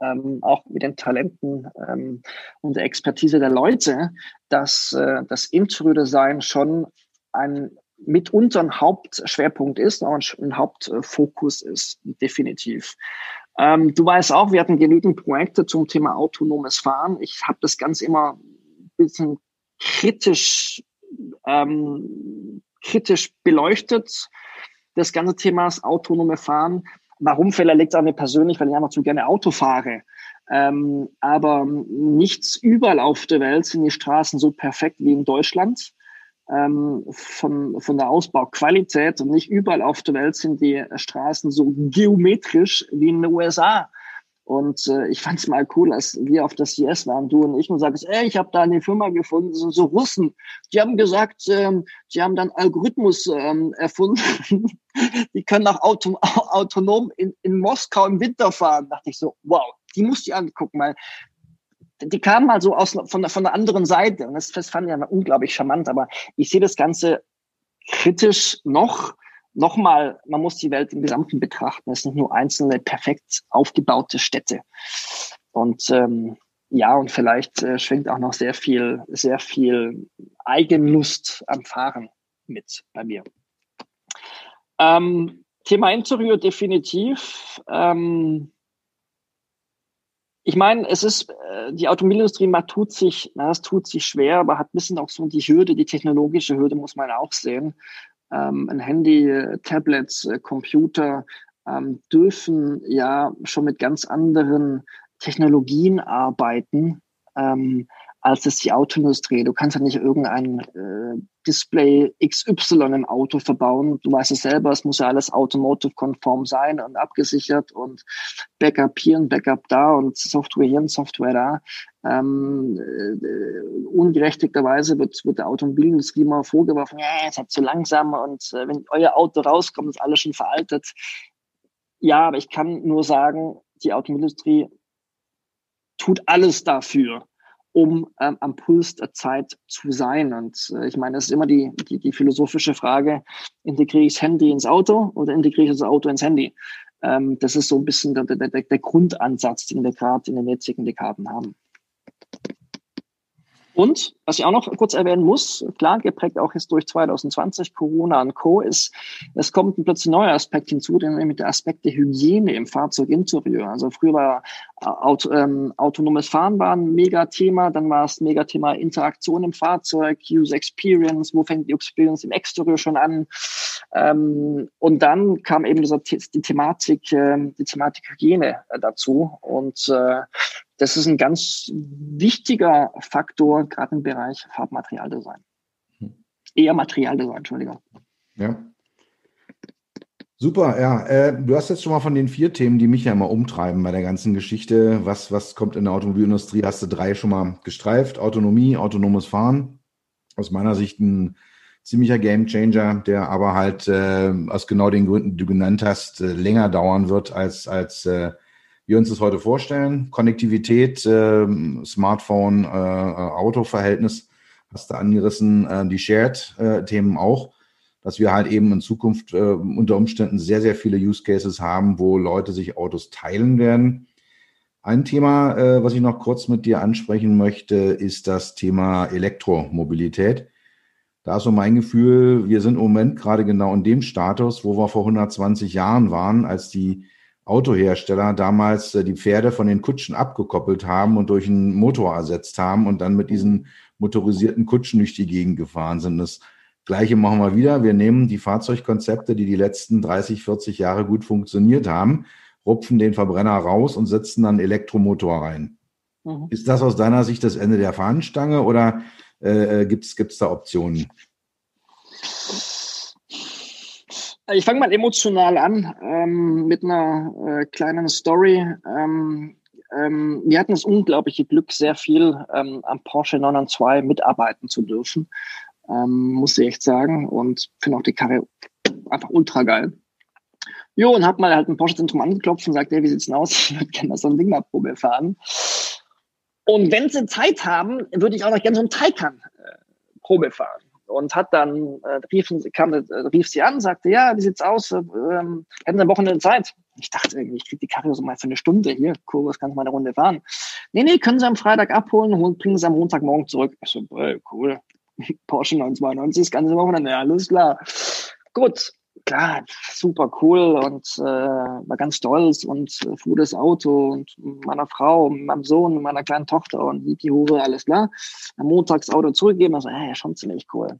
ähm, auch mit den Talenten ähm, und der Expertise der Leute, dass äh, das Interior-Design schon ein mitunter ein Hauptschwerpunkt ist, aber ein Hauptfokus ist, definitiv. Ähm, du weißt auch, wir hatten genügend Projekte zum Thema autonomes Fahren. Ich habe das ganz immer bisschen kritisch, ähm, kritisch beleuchtet. Das ganze Thema das autonome Fahren. Warum vielleicht liegt es an mir persönlich, weil ich einfach zu gerne Auto fahre. Ähm, aber nichts überall auf der Welt sind die Straßen so perfekt wie in Deutschland ähm, von, von der Ausbauqualität und nicht überall auf der Welt sind die Straßen so geometrisch wie in den USA. Und äh, ich fand es mal cool, als wir auf der CS waren, du und ich, und sagst, ey, ich habe da eine Firma gefunden, das sind so Russen. Die haben gesagt, ähm, die haben dann Algorithmus ähm, erfunden. die können auch auto autonom in, in Moskau im Winter fahren. Da dachte ich so, wow, die musst du angucken, weil die kamen mal so aus, von, der, von der anderen Seite und das, das fand ich unglaublich charmant, aber ich sehe das Ganze kritisch noch. Nochmal, man muss die Welt im Gesamten betrachten. Es sind nur einzelne perfekt aufgebaute Städte. Und ähm, ja, und vielleicht äh, schwingt auch noch sehr viel, sehr viel Eigenlust am Fahren mit bei mir. Ähm, Thema Interieur definitiv. Ähm, ich meine, es ist, äh, die Automobilindustrie man tut sich, na, es tut sich schwer, aber hat ein bisschen auch so die Hürde, die technologische Hürde muss man auch sehen. Ähm, ein Handy, Tablets, äh, Computer ähm, dürfen ja schon mit ganz anderen Technologien arbeiten, ähm, als es die Autoindustrie. Du kannst ja nicht irgendein äh, Display XY im Auto verbauen. Du weißt es selber, es muss ja alles automotive-konform sein und abgesichert und Backup hier und Backup da und Software hier und Software da. Ähm, äh, ungerechtigterweise wird, wird der Automobilindustrie immer vorgeworfen, ja, es hat zu langsam und äh, wenn euer Auto rauskommt, ist alles schon veraltet. Ja, aber ich kann nur sagen, die Automobilindustrie tut alles dafür, um ähm, am Puls der Zeit zu sein. Und äh, ich meine, es ist immer die, die, die philosophische Frage, integriere ich das Handy ins Auto oder integriere ich das Auto ins Handy? Ähm, das ist so ein bisschen der, der, der Grundansatz, den wir gerade in den jetzigen Dekaden haben. Und was ich auch noch kurz erwähnen muss, klar, geprägt auch jetzt durch 2020, Corona und Co., ist, es kommt ein plötzlich neuer Aspekt hinzu, nämlich der Aspekt der Hygiene im Fahrzeuginterieur. Also früher war Auto, ähm, autonomes Fahren war ein Megathema, dann war es ein Megathema Interaktion im Fahrzeug, User Experience, wo fängt die Experience im Exterieur schon an? Ähm, und dann kam eben dieser, die Thematik, äh, die Thematik Hygiene äh, dazu. Und äh, das ist ein ganz wichtiger Faktor, gerade im Bereich Farbmaterialdesign. Hm. Eher Materialdesign, Entschuldigung. Ja. Super, ja. Äh, du hast jetzt schon mal von den vier Themen, die mich ja immer umtreiben bei der ganzen Geschichte. Was, was kommt in der Automobilindustrie? Hast du drei schon mal gestreift? Autonomie, autonomes Fahren. Aus meiner Sicht ein ziemlicher Gamechanger, der aber halt äh, aus genau den Gründen, die du genannt hast, äh, länger dauern wird als, als äh, wir uns das heute vorstellen. Konnektivität, äh, Smartphone, äh, äh, Auto-Verhältnis hast du angerissen, äh, die Shared-Themen auch, dass wir halt eben in Zukunft äh, unter Umständen sehr, sehr viele Use Cases haben, wo Leute sich Autos teilen werden. Ein Thema, äh, was ich noch kurz mit dir ansprechen möchte, ist das Thema Elektromobilität. Da ist so mein Gefühl, wir sind im Moment gerade genau in dem Status, wo wir vor 120 Jahren waren, als die Autohersteller damals äh, die Pferde von den Kutschen abgekoppelt haben und durch einen Motor ersetzt haben und dann mit diesen motorisierten Kutschen durch die Gegend gefahren sind. Das Gleiche machen wir wieder. Wir nehmen die Fahrzeugkonzepte, die die letzten 30, 40 Jahre gut funktioniert haben, rupfen den Verbrenner raus und setzen dann Elektromotor rein. Mhm. Ist das aus deiner Sicht das Ende der Fahnenstange oder äh, äh gibt es da Optionen? Ich fange mal emotional an ähm, mit einer äh, kleinen Story. Ähm, ähm, wir hatten das unglaubliche Glück, sehr viel ähm, am Porsche 992 mitarbeiten zu dürfen, ähm, muss ich echt sagen. Und finde auch die Karre einfach ultra geil. Jo, und hab mal halt ein Porsche-Zentrum angeklopft und sagt, hey, wie sieht's denn aus? Ich würde gerne so ein Ding mal Probe fahren. Und wenn sie Zeit haben, würde ich auch noch gerne so ein Taycan äh, Probe fahren und hat dann äh, rief, kam, äh, rief sie an, sagte, ja, wie sieht's aus? Äh, ähm, hätten Sie eine Wochenende Zeit? Ich dachte ich krieg die Karre so mal für eine Stunde hier, was kann ich mal eine Runde fahren? Nee, nee, können Sie am Freitag abholen und bringen Sie am Montagmorgen zurück. Ich so, äh, cool. Porsche 992, das ganze Wochenende, ja, alles klar. Gut, klar, super cool und äh, war ganz stolz und äh, fuhr das Auto und meiner Frau, meinem Sohn, meiner kleinen Tochter und die Hure, alles klar. Am Montag das Auto zurückgeben, also, äh, schon ziemlich cool.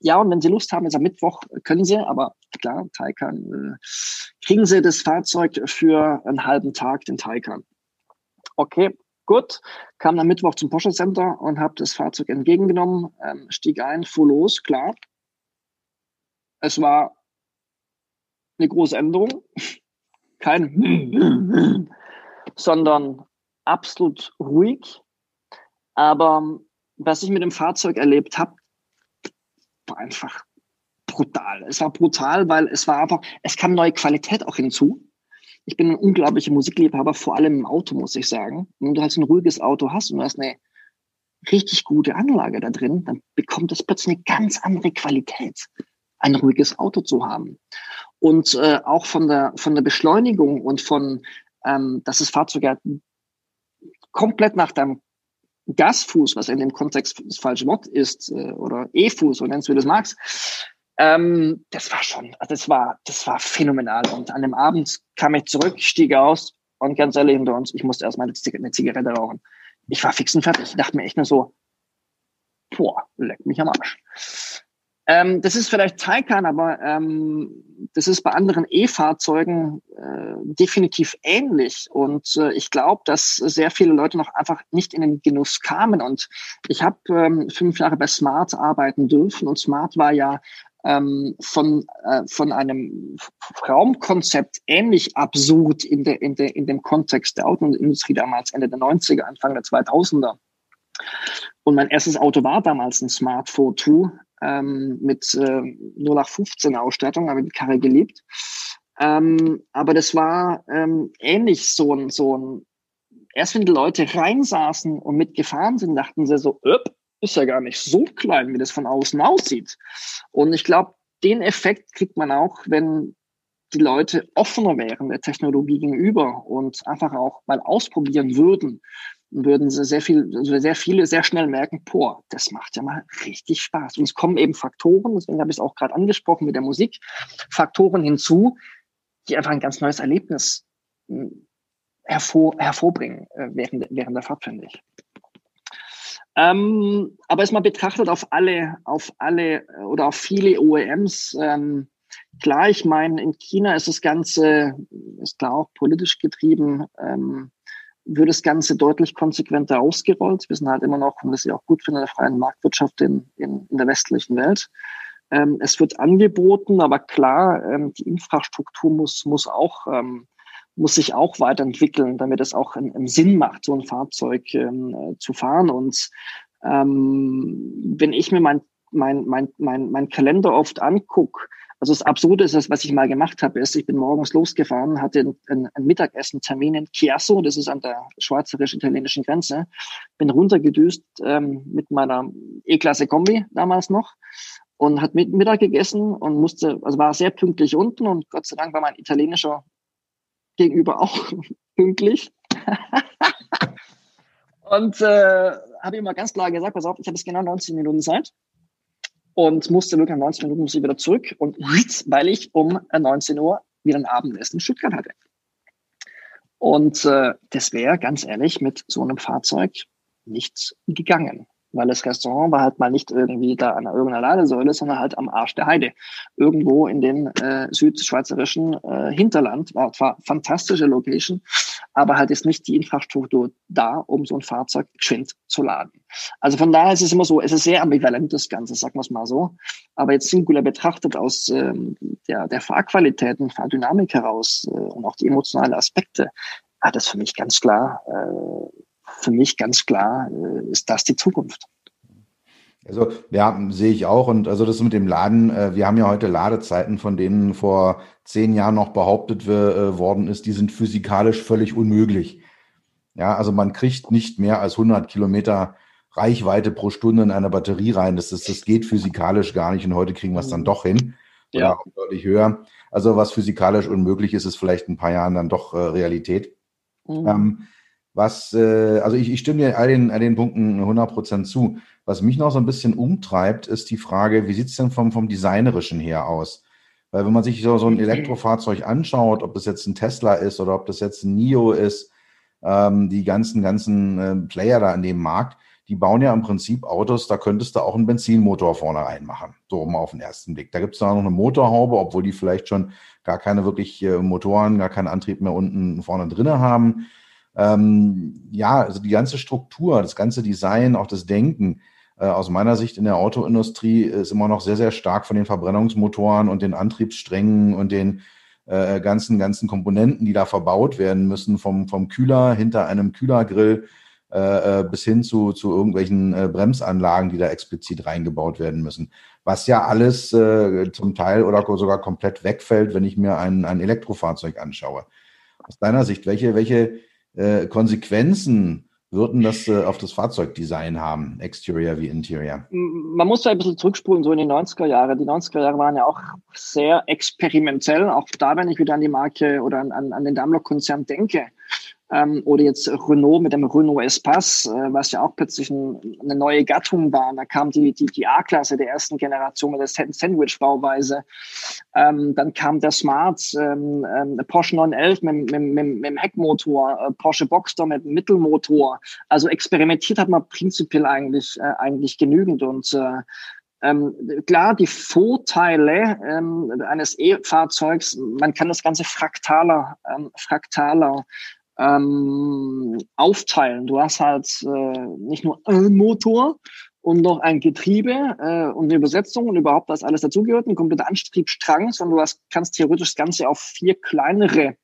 Ja, und wenn Sie Lust haben, ist am Mittwoch, können Sie, aber klar, Taycan, äh, kriegen Sie das Fahrzeug für einen halben Tag, den Taycan. Okay, gut. Kam am Mittwoch zum Porsche Center und habe das Fahrzeug entgegengenommen, ähm, stieg ein, fuhr los, klar. Es war eine große Änderung. Kein sondern absolut ruhig. Aber was ich mit dem Fahrzeug erlebt habe, war einfach brutal. Es war brutal, weil es war einfach, es kam neue Qualität auch hinzu. Ich bin ein unglaublicher Musikliebhaber, vor allem im Auto, muss ich sagen. Wenn du halt so ein ruhiges Auto hast und du hast eine richtig gute Anlage da drin, dann bekommt es plötzlich eine ganz andere Qualität, ein ruhiges Auto zu haben. Und äh, auch von der, von der Beschleunigung und von, ähm, dass das Fahrzeug ja komplett nach deinem Gasfuß, was in dem Kontext das falsche Wort ist, äh, oder E-Fuß, so nennst du das magst, ähm, das war schon, das war, das war phänomenal. Und an dem Abend kam ich zurück, stieg aus und ganz ehrlich hinter uns, ich musste erstmal eine Zigarette rauchen. Ich war fix und fertig. Ich dachte mir echt nur so, boah, leck mich am Arsch. Ähm, das ist vielleicht Taycan, aber ähm, das ist bei anderen E-Fahrzeugen äh, definitiv ähnlich. Und äh, ich glaube, dass sehr viele Leute noch einfach nicht in den Genuss kamen. Und ich habe ähm, fünf Jahre bei Smart arbeiten dürfen. Und Smart war ja ähm, von, äh, von einem Raumkonzept ähnlich absurd in, der, in, der, in dem Kontext der Autoindustrie damals, Ende der 90er, Anfang der 2000er. Und mein erstes Auto war damals ein Smart 4 ähm, mit äh, 0815 Ausstattung, ich die Karre geliebt. Ähm, aber das war ähm, ähnlich so ein, so ein, erst wenn die Leute reinsaßen und mitgefahren sind, dachten sie so, öpp, ist ja gar nicht so klein, wie das von außen aussieht. Und ich glaube, den Effekt kriegt man auch, wenn die Leute offener wären der Technologie gegenüber und einfach auch mal ausprobieren würden würden sie sehr viel, also sehr viele sehr schnell merken, boah, das macht ja mal richtig Spaß. Und es kommen eben Faktoren, deswegen habe ich es auch gerade angesprochen mit der Musik, Faktoren hinzu, die einfach ein ganz neues Erlebnis hm, hervor, hervorbringen äh, während, während der Fahrt, finde ich. Ähm, aber mal betrachtet auf alle, auf alle äh, oder auf viele OEMs, ähm, klar, ich meine, in China ist das Ganze, ist klar auch politisch getrieben, ähm, wird das Ganze deutlich konsequenter ausgerollt. Wir sind halt immer noch, und das ist ja auch gut für eine freie Marktwirtschaft in, in, in der westlichen Welt. Ähm, es wird angeboten, aber klar, ähm, die Infrastruktur muss, muss auch, ähm, muss sich auch weiterentwickeln, damit es auch einen, Sinn macht, so ein Fahrzeug ähm, äh, zu fahren. Und ähm, wenn ich mir mein, mein, mein, mein, mein Kalender oft angucke, also das Absurde ist, das, was ich mal gemacht habe, ist, ich bin morgens losgefahren, hatte einen, einen Mittagessen-Termin in Chiasso, das ist an der schweizerisch-italienischen Grenze, bin runtergedüst ähm, mit meiner E-Klasse Kombi damals noch und hat mit Mittag gegessen und musste, also war sehr pünktlich unten und Gott sei Dank war mein italienischer Gegenüber auch pünktlich. und äh, habe ihm mal ganz klar gesagt, pass auf, ich habe jetzt genau 90 Minuten Zeit und musste wirklich nach 19 Minuten muss ich wieder zurück und weil ich um 19 Uhr wieder ein Abendessen in Stuttgart hatte. Und äh, das wäre ganz ehrlich mit so einem Fahrzeug nicht gegangen weil das Restaurant war halt mal nicht irgendwie da an irgendeiner Ladesäule, sondern halt am Arsch der Heide. Irgendwo in den äh, südschweizerischen äh, Hinterland. War zwar fantastische Location, aber halt ist nicht die Infrastruktur da, um so ein Fahrzeug geschwind zu laden. Also von daher ist es immer so, es ist sehr ambivalent das Ganze, sagen wir es mal so. Aber jetzt singular betrachtet aus ähm, der, der Fahrqualität und Fahrdynamik heraus äh, und auch die emotionalen Aspekte, hat das für mich ganz klar äh, für mich ganz klar, äh, ist das die Zukunft. Also ja, sehe ich auch. Und also das mit dem Laden, äh, wir haben ja heute Ladezeiten, von denen vor zehn Jahren noch behauptet äh, worden ist, die sind physikalisch völlig unmöglich. Ja, also man kriegt nicht mehr als 100 Kilometer Reichweite pro Stunde in eine Batterie rein. Das, ist, das geht physikalisch gar nicht. Und heute kriegen wir es dann doch hin. Ja. Oder deutlich höher. Also was physikalisch unmöglich ist, ist vielleicht in ein paar Jahren dann doch Realität. Mhm. Ähm, was, äh, also ich, ich stimme dir all den, all den Punkten 100% zu. Was mich noch so ein bisschen umtreibt, ist die Frage, wie sieht es denn vom, vom Designerischen her aus? Weil wenn man sich so, so ein Elektrofahrzeug anschaut, ob das jetzt ein Tesla ist oder ob das jetzt ein NIO ist, ähm, die ganzen, ganzen äh, Player da in dem Markt, die bauen ja im Prinzip Autos, da könntest du auch einen Benzinmotor vorne reinmachen, so mal auf den ersten Blick. Da gibt es da noch eine Motorhaube, obwohl die vielleicht schon gar keine wirklich äh, Motoren, gar keinen Antrieb mehr unten vorne drinne haben. Ähm, ja, also die ganze Struktur, das ganze Design, auch das Denken, äh, aus meiner Sicht in der Autoindustrie ist immer noch sehr, sehr stark von den Verbrennungsmotoren und den Antriebssträngen und den äh, ganzen, ganzen Komponenten, die da verbaut werden müssen, vom, vom Kühler hinter einem Kühlergrill äh, äh, bis hin zu, zu irgendwelchen äh, Bremsanlagen, die da explizit reingebaut werden müssen. Was ja alles äh, zum Teil oder sogar komplett wegfällt, wenn ich mir ein, ein Elektrofahrzeug anschaue. Aus deiner Sicht, welche, welche äh, Konsequenzen würden das äh, auf das Fahrzeugdesign haben, Exterior wie Interior? Man muss da ein bisschen zurückspulen, so in die 90er Jahre. Die 90er Jahre waren ja auch sehr experimentell. Auch da, wenn ich wieder an die Marke oder an, an den Daimler-Konzern denke, ähm, oder jetzt Renault mit dem Renault Espace, äh, was ja auch plötzlich ein, eine neue Gattung war. Da kam die, die, die A-Klasse der ersten Generation mit der Sandwich-Bauweise. Ähm, dann kam der Smart, ähm, ähm, Porsche 911 mit, mit, mit, mit dem Heckmotor, äh, Porsche Boxster mit dem Mittelmotor. Also experimentiert hat man prinzipiell eigentlich, äh, eigentlich genügend und äh, ähm, klar, die Vorteile ähm, eines E-Fahrzeugs, man kann das Ganze fraktaler, ähm, fraktaler ähm, aufteilen. Du hast halt äh, nicht nur einen Motor und noch ein Getriebe äh, und eine Übersetzung und überhaupt was alles dazugehört, ein kompletter Antriebsstrang, sondern du hast, kannst theoretisch das Ganze auf vier kleinere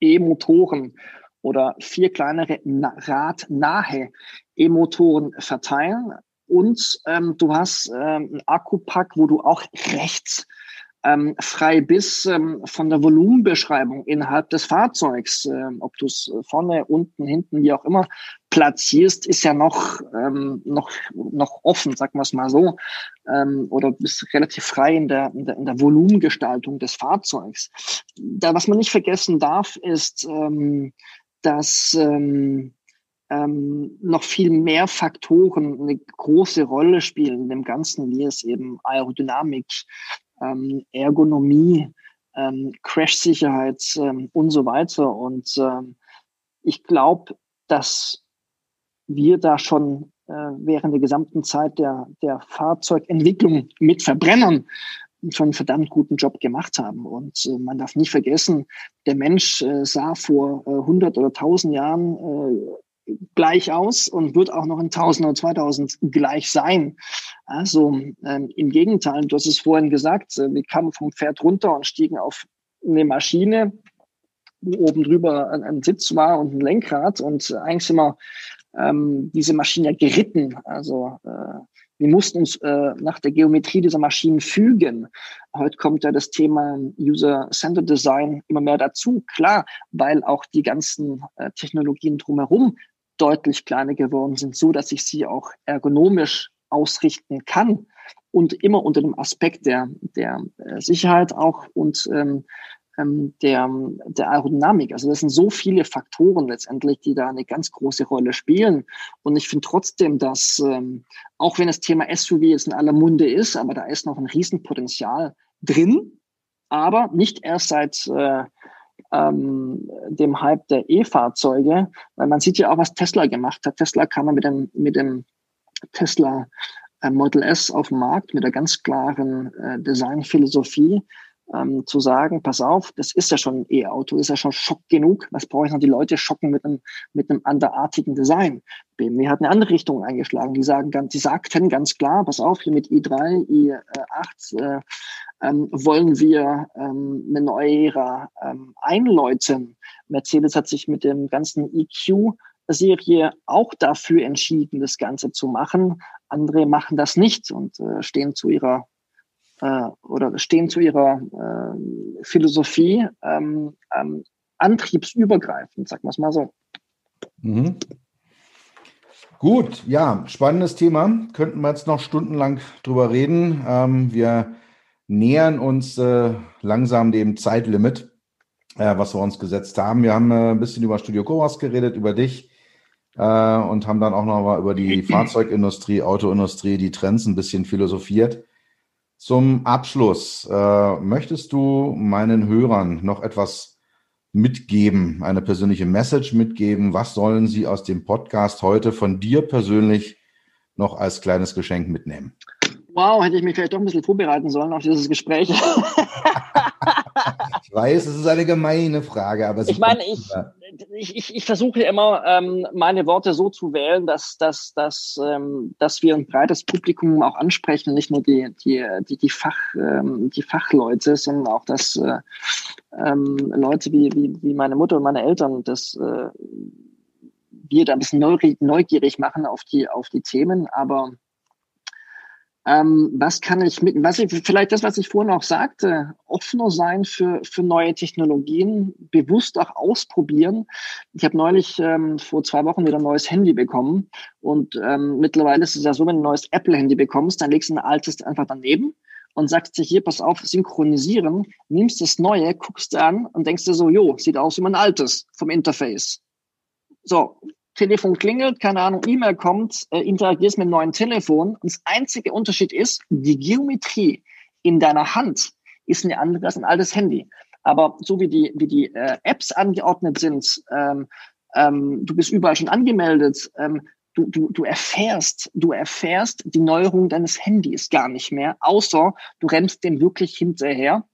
E-Motoren oder vier kleinere radnahe E-Motoren verteilen. Und ähm, du hast ähm, einen Akkupack, wo du auch rechts ähm, frei bis ähm, von der Volumenbeschreibung innerhalb des Fahrzeugs, ähm, ob du es vorne, unten, hinten, wie auch immer platzierst, ist ja noch ähm, noch noch offen, sagen wir es mal so, ähm, oder bist relativ frei in der, in der in der Volumengestaltung des Fahrzeugs. Da was man nicht vergessen darf, ist, ähm, dass ähm, ähm, noch viel mehr Faktoren eine große Rolle spielen in dem Ganzen, wie es eben Aerodynamik, ähm, Ergonomie, ähm, Crash-Sicherheit ähm, und so weiter. Und ähm, ich glaube, dass wir da schon äh, während der gesamten Zeit der, der Fahrzeugentwicklung mit Verbrennern schon einen verdammt guten Job gemacht haben. Und äh, man darf nicht vergessen, der Mensch äh, sah vor äh, 100 oder 1000 Jahren äh, gleich aus und wird auch noch in 1000 oder 2000 gleich sein. Also ähm, im Gegenteil, du hast es vorhin gesagt, äh, wir kamen vom Pferd runter und stiegen auf eine Maschine, wo oben drüber ein, ein Sitz war und ein Lenkrad und eigentlich sind wir ähm, diese Maschine geritten. Also äh, wir mussten uns äh, nach der Geometrie dieser Maschinen fügen. Heute kommt ja das Thema User-Centered Design immer mehr dazu. Klar, weil auch die ganzen äh, Technologien drumherum deutlich kleiner geworden sind, so dass ich sie auch ergonomisch ausrichten kann und immer unter dem Aspekt der, der äh, Sicherheit auch und ähm, ähm, der, der Aerodynamik. Also das sind so viele Faktoren letztendlich, die da eine ganz große Rolle spielen. Und ich finde trotzdem, dass ähm, auch wenn das Thema SUV jetzt in aller Munde ist, aber da ist noch ein Riesenpotenzial drin, aber nicht erst seit äh, ähm, dem Hype der E-Fahrzeuge, weil man sieht ja auch, was Tesla gemacht hat. Tesla kam mit dem, mit dem Tesla äh, Model S auf den Markt mit der ganz klaren äh, Designphilosophie, ähm, zu sagen, pass auf, das ist ja schon ein E-Auto, ist ja schon Schock genug. Was brauche ich noch? Die Leute schocken mit einem, mit einem anderartigen Design. BMW hat eine andere Richtung eingeschlagen. Die sagen ganz, die sagten ganz klar, pass auf, hier mit i3, i8, äh, ähm, wollen wir ähm, eine neue Ära ähm, einläuten. Mercedes hat sich mit dem ganzen EQ Serie auch dafür entschieden, das Ganze zu machen. Andere machen das nicht und äh, stehen zu ihrer oder stehen zu ihrer äh, Philosophie ähm, ähm, antriebsübergreifend, sagen wir es mal so. Mhm. Gut, ja, spannendes Thema. Könnten wir jetzt noch stundenlang drüber reden. Ähm, wir nähern uns äh, langsam dem Zeitlimit, äh, was wir uns gesetzt haben. Wir haben äh, ein bisschen über Studio Coras geredet, über dich äh, und haben dann auch noch mal über die Fahrzeugindustrie, Autoindustrie, die Trends ein bisschen philosophiert. Zum Abschluss äh, möchtest du meinen Hörern noch etwas mitgeben, eine persönliche Message mitgeben? Was sollen sie aus dem Podcast heute von dir persönlich noch als kleines Geschenk mitnehmen? Wow, hätte ich mich vielleicht doch ein bisschen vorbereiten sollen auf dieses Gespräch. ich weiß, es ist eine gemeine Frage, aber ich meine, ich, ich, ich, ich versuche immer, ähm, meine Worte so zu wählen, dass, dass, dass, ähm, dass wir ein breites Publikum auch ansprechen, nicht nur die, die, die, die, Fach, ähm, die Fachleute, sondern auch dass äh, ähm, Leute wie, wie, wie meine Mutter und meine Eltern, dass äh, wir da ein bisschen neugierig machen auf die, auf die Themen, aber ähm, was kann ich mit, was ich, vielleicht das, was ich vorhin auch sagte, offener sein für, für neue Technologien, bewusst auch ausprobieren. Ich habe neulich ähm, vor zwei Wochen wieder ein neues Handy bekommen und ähm, mittlerweile ist es ja so, wenn du ein neues Apple-Handy bekommst, dann legst du ein altes einfach daneben und sagst dir hier, pass auf, synchronisieren, nimmst das Neue, guckst an und denkst dir so, jo, sieht aus wie mein altes vom Interface. So, Telefon klingelt, keine Ahnung, E-Mail kommt, äh, interagierst mit einem neuen Telefon. Und das einzige Unterschied ist, die Geometrie in deiner Hand ist eine andere als ein altes Handy. Aber so wie die, wie die äh, Apps angeordnet sind, ähm, ähm, du bist überall schon angemeldet, ähm, du, du, du erfährst, du erfährst die Neuerung deines Handys gar nicht mehr, außer du rennst dem wirklich hinterher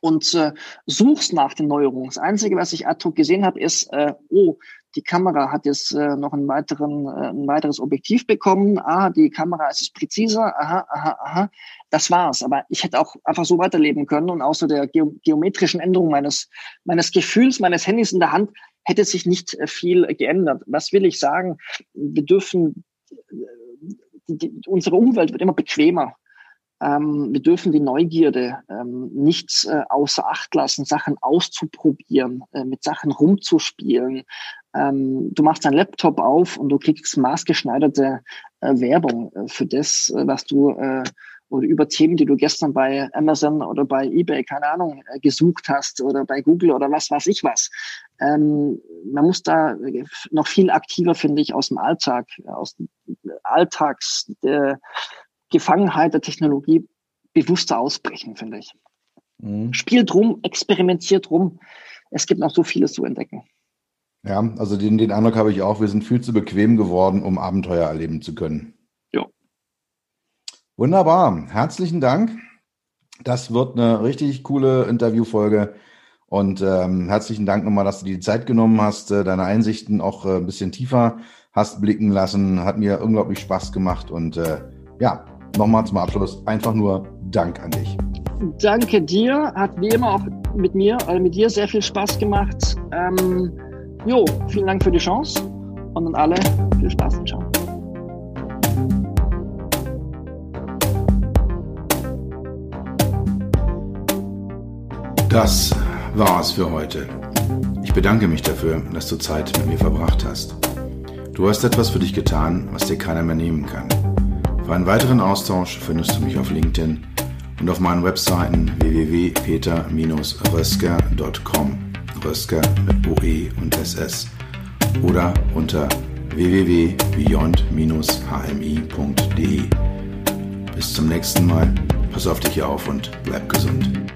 und äh, suchst nach den Neuerungen. Das Einzige, was ich ad hoc gesehen habe, ist, äh, oh, die Kamera hat jetzt äh, noch einen weiteren, äh, ein weiteres Objektiv bekommen. Ah, die Kamera ist jetzt präziser. Aha, aha, aha. Das war's. Aber ich hätte auch einfach so weiterleben können und außer der ge geometrischen Änderung meines, meines Gefühls, meines Handys in der Hand, hätte sich nicht äh, viel geändert. Was will ich sagen? Wir dürfen, äh, die, die, unsere Umwelt wird immer bequemer. Ähm, wir dürfen die Neugierde ähm, nicht äh, außer Acht lassen, Sachen auszuprobieren, äh, mit Sachen rumzuspielen. Ähm, du machst deinen Laptop auf und du kriegst maßgeschneiderte äh, Werbung äh, für das, äh, was du äh, oder über Themen, die du gestern bei Amazon oder bei eBay, keine Ahnung, gesucht hast oder bei Google oder was weiß ich was. Ähm, man muss da noch viel aktiver, finde ich, aus dem Alltag, aus dem Alltags, der, Gefangenheit der Technologie bewusster ausbrechen, finde ich. Mhm. Spielt rum, experimentiert rum. Es gibt noch so vieles zu entdecken. Ja, also den, den Eindruck habe ich auch, wir sind viel zu bequem geworden, um Abenteuer erleben zu können. Ja. Wunderbar. Herzlichen Dank. Das wird eine richtig coole Interviewfolge. Und ähm, herzlichen Dank nochmal, dass du dir die Zeit genommen hast, äh, deine Einsichten auch äh, ein bisschen tiefer hast blicken lassen. Hat mir unglaublich Spaß gemacht. Und äh, ja, nochmal zum Abschluss einfach nur Dank an dich. Danke dir. Hat wie immer auch mit mir, äh, mit dir sehr viel Spaß gemacht. Ähm, jo, vielen Dank für die Chance und an alle viel Spaß und ciao. Das war's für heute. Ich bedanke mich dafür, dass du Zeit mit mir verbracht hast. Du hast etwas für dich getan, was dir keiner mehr nehmen kann. Für einen weiteren Austausch findest du mich auf LinkedIn und auf meinen Webseiten www.peter-rösker.com Rösker mit OE und SS oder unter www.beyond-hmi.de. Bis zum nächsten Mal, pass auf dich auf und bleib gesund.